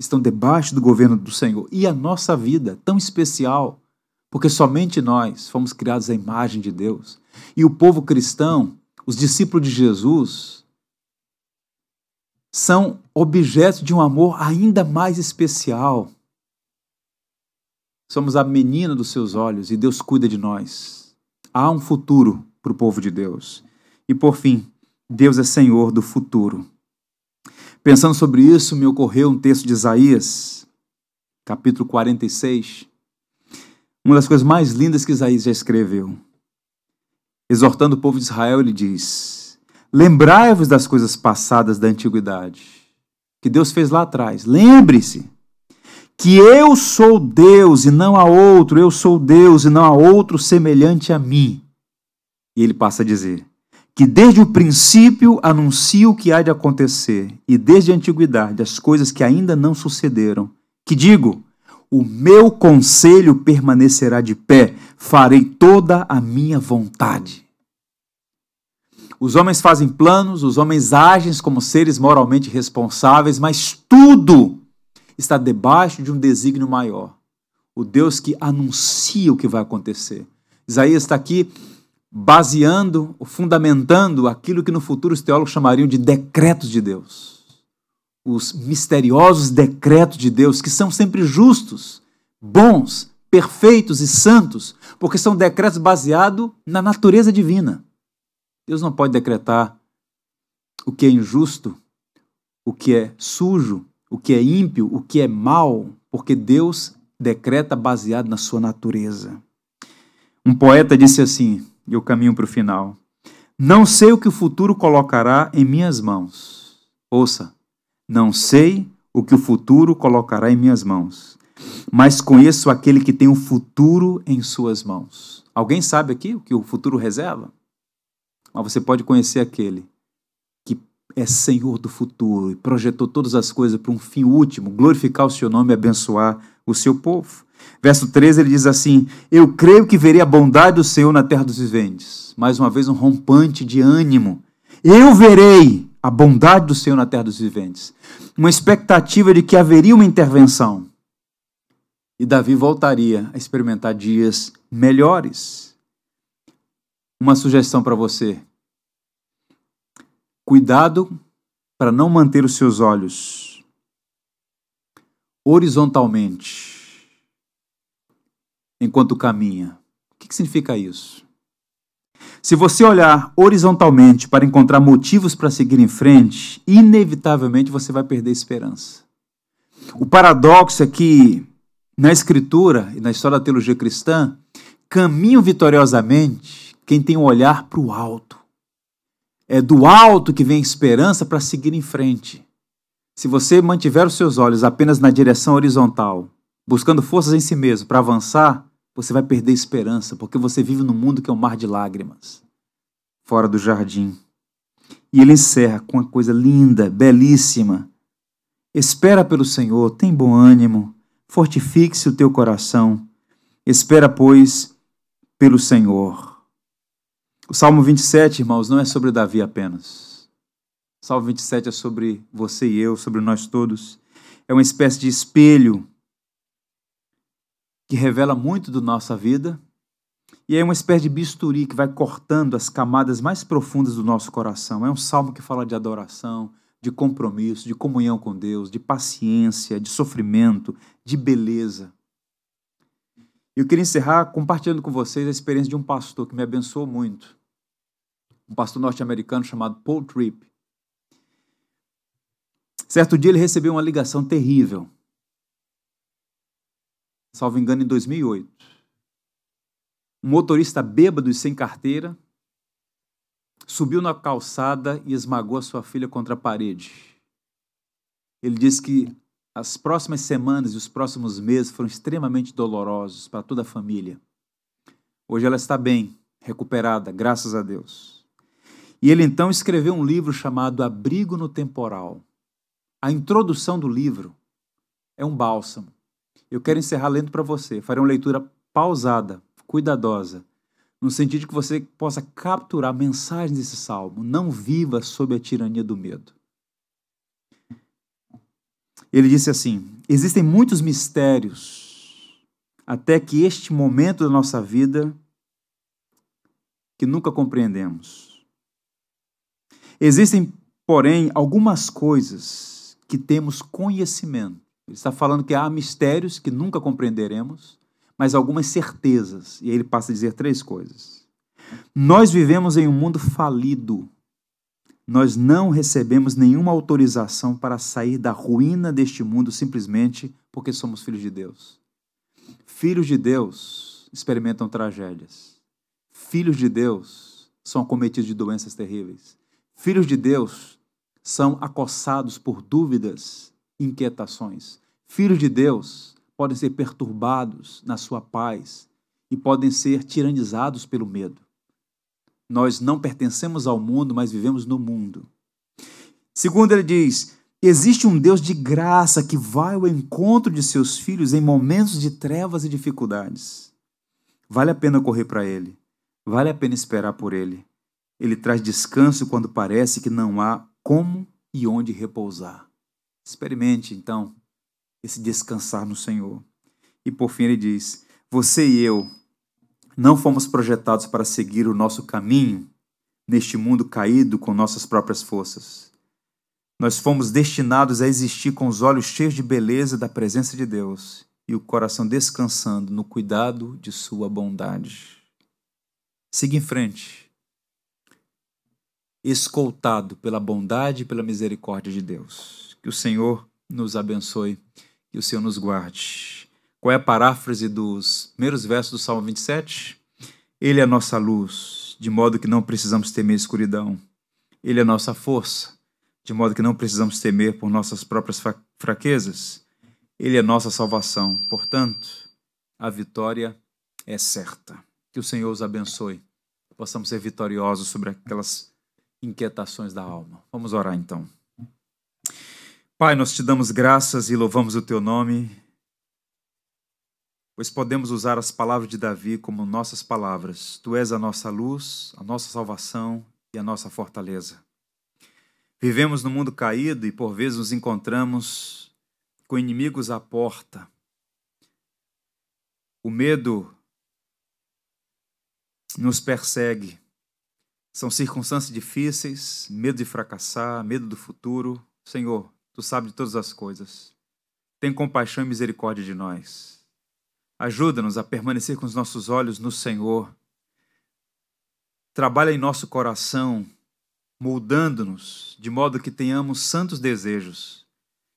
estão debaixo do governo do Senhor. E a nossa vida, tão especial, porque somente nós fomos criados à imagem de Deus. E o povo cristão os discípulos de Jesus são objeto de um amor ainda mais especial. Somos a menina dos seus olhos e Deus cuida de nós. Há um futuro para o povo de Deus. E por fim, Deus é Senhor do futuro. Pensando sobre isso, me ocorreu um texto de Isaías, capítulo 46. Uma das coisas mais lindas que Isaías já escreveu exortando o povo de Israel, ele diz: Lembrai-vos das coisas passadas da antiguidade, que Deus fez lá atrás. Lembre-se que eu sou Deus e não há outro, eu sou Deus e não há outro semelhante a mim. E ele passa a dizer: que desde o princípio anuncio o que há de acontecer, e desde a antiguidade as coisas que ainda não sucederam, que digo: o meu conselho permanecerá de pé, farei toda a minha vontade. Os homens fazem planos, os homens agem como seres moralmente responsáveis, mas tudo está debaixo de um desígnio maior. O Deus que anuncia o que vai acontecer. Isaías está aqui baseando, fundamentando aquilo que no futuro os teólogos chamariam de decretos de Deus os misteriosos decretos de Deus, que são sempre justos, bons, perfeitos e santos, porque são decretos baseados na natureza divina. Deus não pode decretar o que é injusto, o que é sujo, o que é ímpio, o que é mal, porque Deus decreta baseado na sua natureza. Um poeta disse assim, e eu caminho para o final: Não sei o que o futuro colocará em minhas mãos. Ouça, não sei o que o futuro colocará em minhas mãos, mas conheço aquele que tem o futuro em suas mãos. Alguém sabe aqui o que o futuro reserva? Mas você pode conhecer aquele que é Senhor do futuro e projetou todas as coisas para um fim último, glorificar o seu nome e abençoar o seu povo. Verso 13 ele diz assim: Eu creio que verei a bondade do Senhor na terra dos viventes. Mais uma vez, um rompante de ânimo. Eu verei a bondade do Senhor na terra dos viventes. Uma expectativa de que haveria uma intervenção. E Davi voltaria a experimentar dias melhores. Uma sugestão para você: cuidado para não manter os seus olhos horizontalmente enquanto caminha. O que significa isso? Se você olhar horizontalmente para encontrar motivos para seguir em frente, inevitavelmente você vai perder esperança. O paradoxo é que na Escritura e na história da teologia cristã, caminham vitoriosamente quem tem um olhar para o alto. É do alto que vem a esperança para seguir em frente. Se você mantiver os seus olhos apenas na direção horizontal, buscando forças em si mesmo para avançar, você vai perder esperança, porque você vive num mundo que é um mar de lágrimas, fora do jardim. E ele encerra com uma coisa linda, belíssima. Espera pelo Senhor, tem bom ânimo, fortifique-se o teu coração. Espera, pois, pelo Senhor. O Salmo 27, irmãos, não é sobre Davi apenas. O Salmo 27 é sobre você e eu, sobre nós todos. É uma espécie de espelho que revela muito da nossa vida, e é uma espécie de bisturi que vai cortando as camadas mais profundas do nosso coração. É um salmo que fala de adoração, de compromisso, de comunhão com Deus, de paciência, de sofrimento, de beleza. Eu queria encerrar compartilhando com vocês a experiência de um pastor que me abençoou muito. Um pastor norte-americano chamado Paul Tripp. Certo dia ele recebeu uma ligação terrível salvo engano, em 2008. Um motorista bêbado e sem carteira subiu na calçada e esmagou a sua filha contra a parede. Ele disse que as próximas semanas e os próximos meses foram extremamente dolorosos para toda a família. Hoje ela está bem, recuperada, graças a Deus. E ele então escreveu um livro chamado Abrigo no Temporal. A introdução do livro é um bálsamo. Eu quero encerrar lendo para você. Farei uma leitura pausada, cuidadosa, no sentido que você possa capturar mensagens desse salmo. Não viva sob a tirania do medo. Ele disse assim: Existem muitos mistérios até que este momento da nossa vida que nunca compreendemos. Existem, porém, algumas coisas que temos conhecimento ele está falando que há mistérios que nunca compreenderemos, mas algumas certezas. E aí ele passa a dizer três coisas. Nós vivemos em um mundo falido. Nós não recebemos nenhuma autorização para sair da ruína deste mundo simplesmente porque somos filhos de Deus. Filhos de Deus experimentam tragédias. Filhos de Deus são acometidos de doenças terríveis. Filhos de Deus são acossados por dúvidas inquietações. Filhos de Deus podem ser perturbados na sua paz e podem ser tiranizados pelo medo. Nós não pertencemos ao mundo, mas vivemos no mundo. Segundo, ele diz: existe um Deus de graça que vai ao encontro de seus filhos em momentos de trevas e dificuldades. Vale a pena correr para ele, vale a pena esperar por ele. Ele traz descanso quando parece que não há como e onde repousar. Experimente, então, esse descansar no Senhor. E por fim ele diz: Você e eu não fomos projetados para seguir o nosso caminho neste mundo caído com nossas próprias forças. Nós fomos destinados a existir com os olhos cheios de beleza da presença de Deus e o coração descansando no cuidado de Sua bondade. Siga em frente, escoltado pela bondade e pela misericórdia de Deus. Que o Senhor nos abençoe e o Senhor nos guarde. Qual é a paráfrase dos primeiros versos do Salmo 27? Ele é a nossa luz de modo que não precisamos temer escuridão. Ele é nossa força, de modo que não precisamos temer por nossas próprias fraquezas. Ele é nossa salvação. Portanto, a vitória é certa. Que o Senhor os abençoe. Possamos ser vitoriosos sobre aquelas inquietações da alma. Vamos orar então. Pai, nós te damos graças e louvamos o teu nome, pois podemos usar as palavras de Davi como nossas palavras. Tu és a nossa luz, a nossa salvação e a nossa fortaleza. Vivemos no mundo caído e por vezes nos encontramos com inimigos à porta. O medo nos persegue. São circunstâncias difíceis, medo de fracassar, medo do futuro. Senhor, tu sabes de todas as coisas. Tem compaixão e misericórdia de nós. Ajuda-nos a permanecer com os nossos olhos no Senhor. Trabalha em nosso coração moldando-nos de modo que tenhamos santos desejos,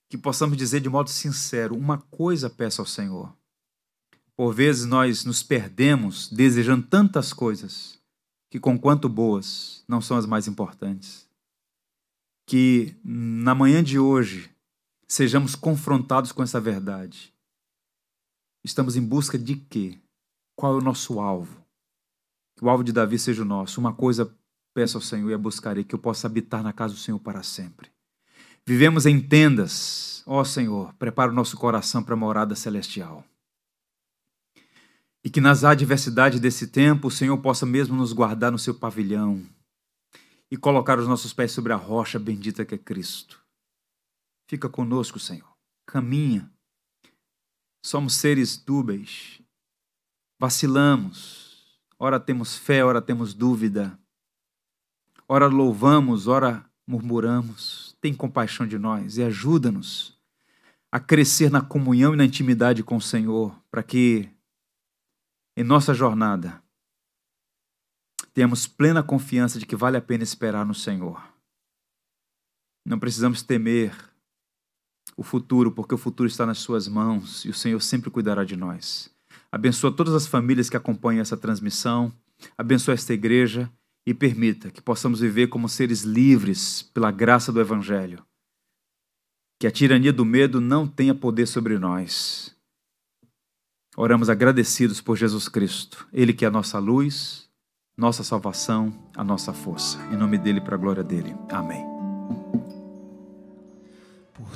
que possamos dizer de modo sincero: uma coisa peço ao Senhor. Por vezes nós nos perdemos desejando tantas coisas que, conquanto boas, não são as mais importantes. Que na manhã de hoje sejamos confrontados com essa verdade. Estamos em busca de quê? Qual é o nosso alvo? Que o alvo de Davi seja o nosso. Uma coisa Peço ao Senhor e a buscarei que eu possa habitar na casa do Senhor para sempre. Vivemos em tendas. Ó Senhor, prepara o nosso coração para a morada celestial. E que nas adversidades desse tempo o Senhor possa mesmo nos guardar no seu pavilhão e colocar os nossos pés sobre a rocha bendita que é Cristo. Fica conosco, Senhor. Caminha. Somos seres dúbeis. Vacilamos. Ora temos fé, ora temos dúvida. Ora louvamos, ora murmuramos. Tem compaixão de nós e ajuda-nos a crescer na comunhão e na intimidade com o Senhor, para que em nossa jornada tenhamos plena confiança de que vale a pena esperar no Senhor. Não precisamos temer o futuro, porque o futuro está nas Suas mãos e o Senhor sempre cuidará de nós. Abençoa todas as famílias que acompanham essa transmissão, abençoa esta igreja e permita que possamos viver como seres livres pela graça do Evangelho. Que a tirania do medo não tenha poder sobre nós. Oramos agradecidos por Jesus Cristo, Ele que é a nossa luz, nossa salvação, a nossa força. Em nome dele, para a glória dele. Amém. Por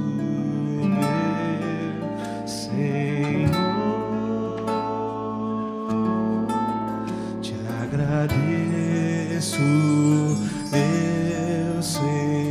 agradeço, meu Senhor.